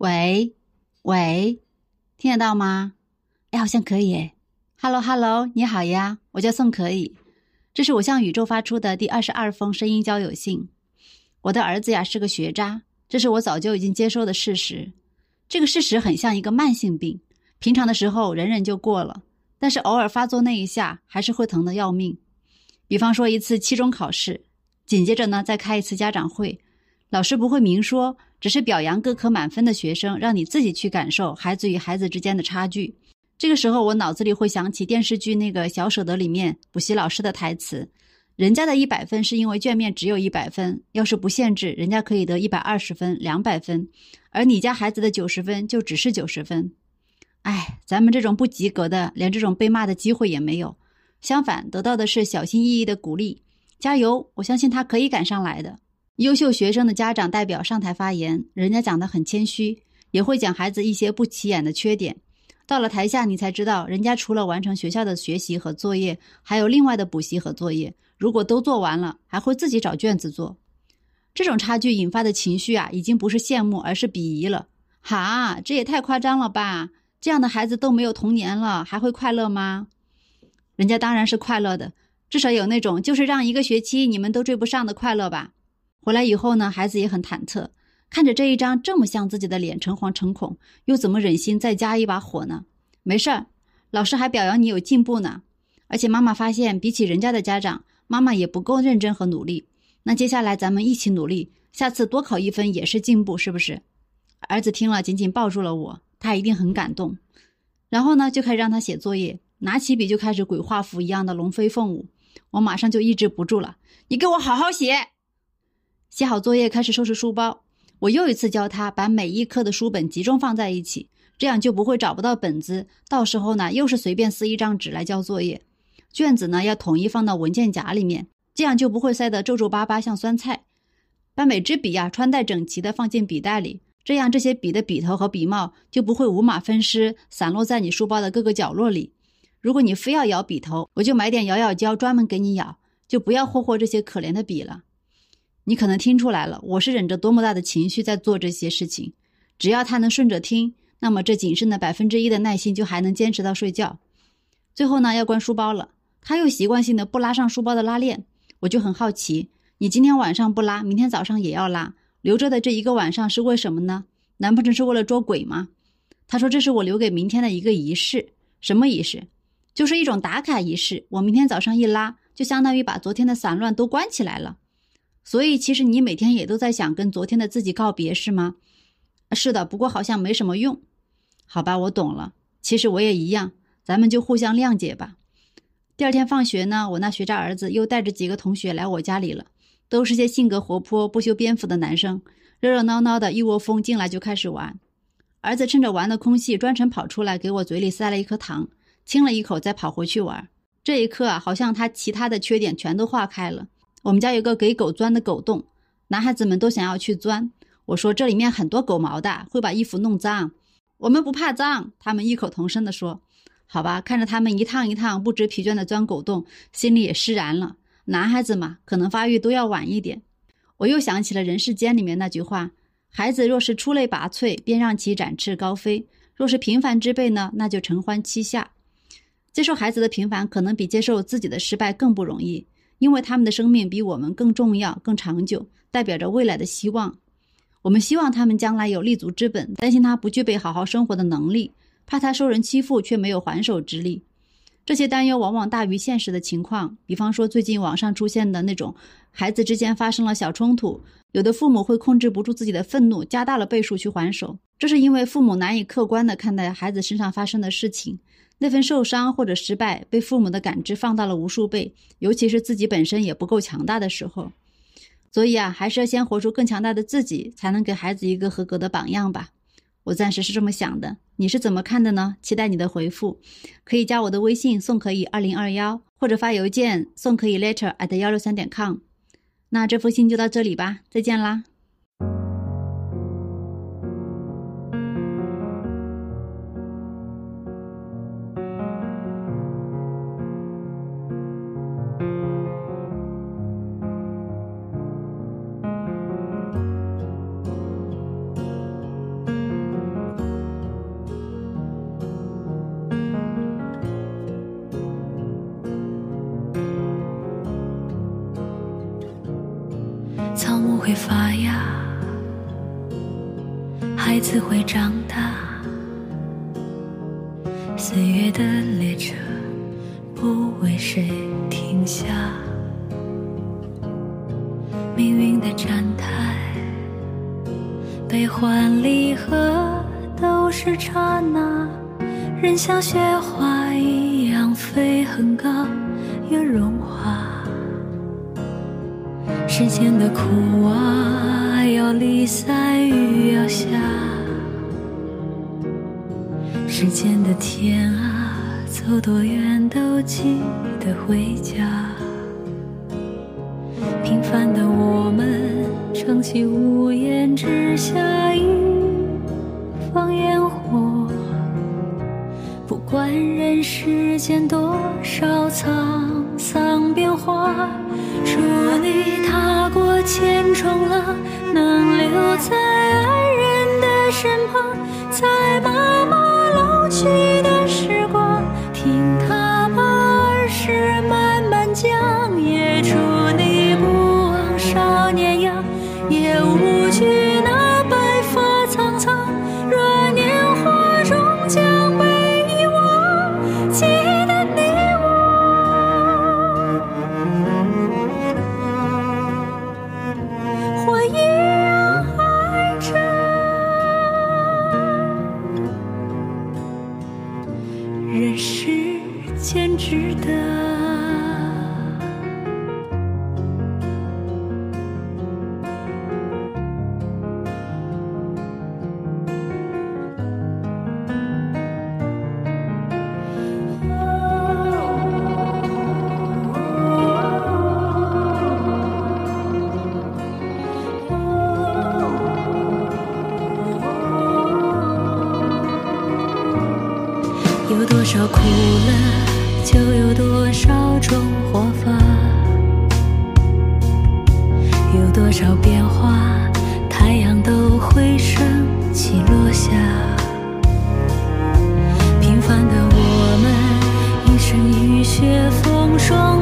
喂，喂，听得到吗？哎，好像可以诶。Hello，Hello，你好呀，我叫宋可以。这是我向宇宙发出的第二十二封声音交友信。我的儿子呀是个学渣，这是我早就已经接受的事实。这个事实很像一个慢性病，平常的时候忍忍就过了，但是偶尔发作那一下还是会疼得要命。比方说一次期中考试，紧接着呢再开一次家长会，老师不会明说，只是表扬各科满分的学生，让你自己去感受孩子与孩子之间的差距。这个时候，我脑子里会想起电视剧那个小舍得里面补习老师的台词：“人家的一百分是因为卷面只有一百分，要是不限制，人家可以得一百二十分、两百分，而你家孩子的九十分就只是九十分。哎，咱们这种不及格的，连这种被骂的机会也没有，相反，得到的是小心翼翼的鼓励，加油！我相信他可以赶上来的。”优秀学生的家长代表上台发言，人家讲的很谦虚，也会讲孩子一些不起眼的缺点。到了台下，你才知道，人家除了完成学校的学习和作业，还有另外的补习和作业。如果都做完了，还会自己找卷子做。这种差距引发的情绪啊，已经不是羡慕，而是鄙夷了。哈，这也太夸张了吧！这样的孩子都没有童年了，还会快乐吗？人家当然是快乐的，至少有那种就是让一个学期你们都追不上的快乐吧。回来以后呢，孩子也很忐忑。看着这一张这么像自己的脸，诚惶诚恐，又怎么忍心再加一把火呢？没事儿，老师还表扬你有进步呢。而且妈妈发现，比起人家的家长，妈妈也不够认真和努力。那接下来咱们一起努力，下次多考一分也是进步，是不是？儿子听了，紧紧抱住了我，他一定很感动。然后呢，就开始让他写作业，拿起笔就开始鬼画符一样的龙飞凤舞。我马上就抑制不住了，你给我好好写。写好作业，开始收拾书包。我又一次教他把每一科的书本集中放在一起，这样就不会找不到本子。到时候呢，又是随便撕一张纸来交作业。卷子呢，要统一放到文件夹里面，这样就不会塞得皱皱巴巴像酸菜。把每支笔呀穿戴整齐的放进笔袋里，这样这些笔的笔头和笔帽就不会五马分尸，散落在你书包的各个角落里。如果你非要咬笔头，我就买点咬咬胶专门给你咬，就不要霍霍这些可怜的笔了。你可能听出来了，我是忍着多么大的情绪在做这些事情。只要他能顺着听，那么这仅剩的百分之一的耐心就还能坚持到睡觉。最后呢，要关书包了，他又习惯性的不拉上书包的拉链，我就很好奇，你今天晚上不拉，明天早上也要拉，留着的这一个晚上是为什么呢？难不成是为了捉鬼吗？他说这是我留给明天的一个仪式，什么仪式？就是一种打卡仪式。我明天早上一拉，就相当于把昨天的散乱都关起来了。所以，其实你每天也都在想跟昨天的自己告别，是吗？是的，不过好像没什么用。好吧，我懂了。其实我也一样，咱们就互相谅解吧。第二天放学呢，我那学渣儿子又带着几个同学来我家里了，都是些性格活泼、不修边幅的男生，热热闹闹的一窝蜂进来就开始玩。儿子趁着玩的空隙，专程跑出来给我嘴里塞了一颗糖，亲了一口，再跑回去玩。这一刻啊，好像他其他的缺点全都化开了。我们家有个给狗钻的狗洞，男孩子们都想要去钻。我说这里面很多狗毛的，会把衣服弄脏。我们不怕脏，他们异口同声地说：“好吧。”看着他们一趟一趟不知疲倦地钻狗洞，心里也释然了。男孩子嘛，可能发育都要晚一点。我又想起了《人世间》里面那句话：“孩子若是出类拔萃，便让其展翅高飞；若是平凡之辈呢，那就承欢膝下。”接受孩子的平凡，可能比接受自己的失败更不容易。因为他们的生命比我们更重要、更长久，代表着未来的希望。我们希望他们将来有立足之本，担心他不具备好好生活的能力，怕他受人欺负却没有还手之力。这些担忧往往大于现实的情况。比方说，最近网上出现的那种孩子之间发生了小冲突，有的父母会控制不住自己的愤怒，加大了倍数去还手。这是因为父母难以客观地看待孩子身上发生的事情。那份受伤或者失败被父母的感知放大了无数倍，尤其是自己本身也不够强大的时候。所以啊，还是要先活出更强大的自己，才能给孩子一个合格的榜样吧。我暂时是这么想的，你是怎么看的呢？期待你的回复，可以加我的微信宋可以二零二幺，或者发邮件宋可以 letter at 幺六三点 com。那这封信就到这里吧，再见啦。会发芽，孩子会长大，岁月的列车不为谁停下，命运的站台，悲欢离合都是刹那，人像雪花一样飞很高，又融化。世间的苦啊，要离散雨要下；世间的天啊，走多远都记得回家。平凡的我们，撑起屋檐之下一方烟火。不管人世间多少沧桑变化，祝你踏过千重浪，能留在爱人的身旁，在妈妈多少苦乐就有多少种活法有多少变化太阳都会升起落下平凡的我们一身雨雪风霜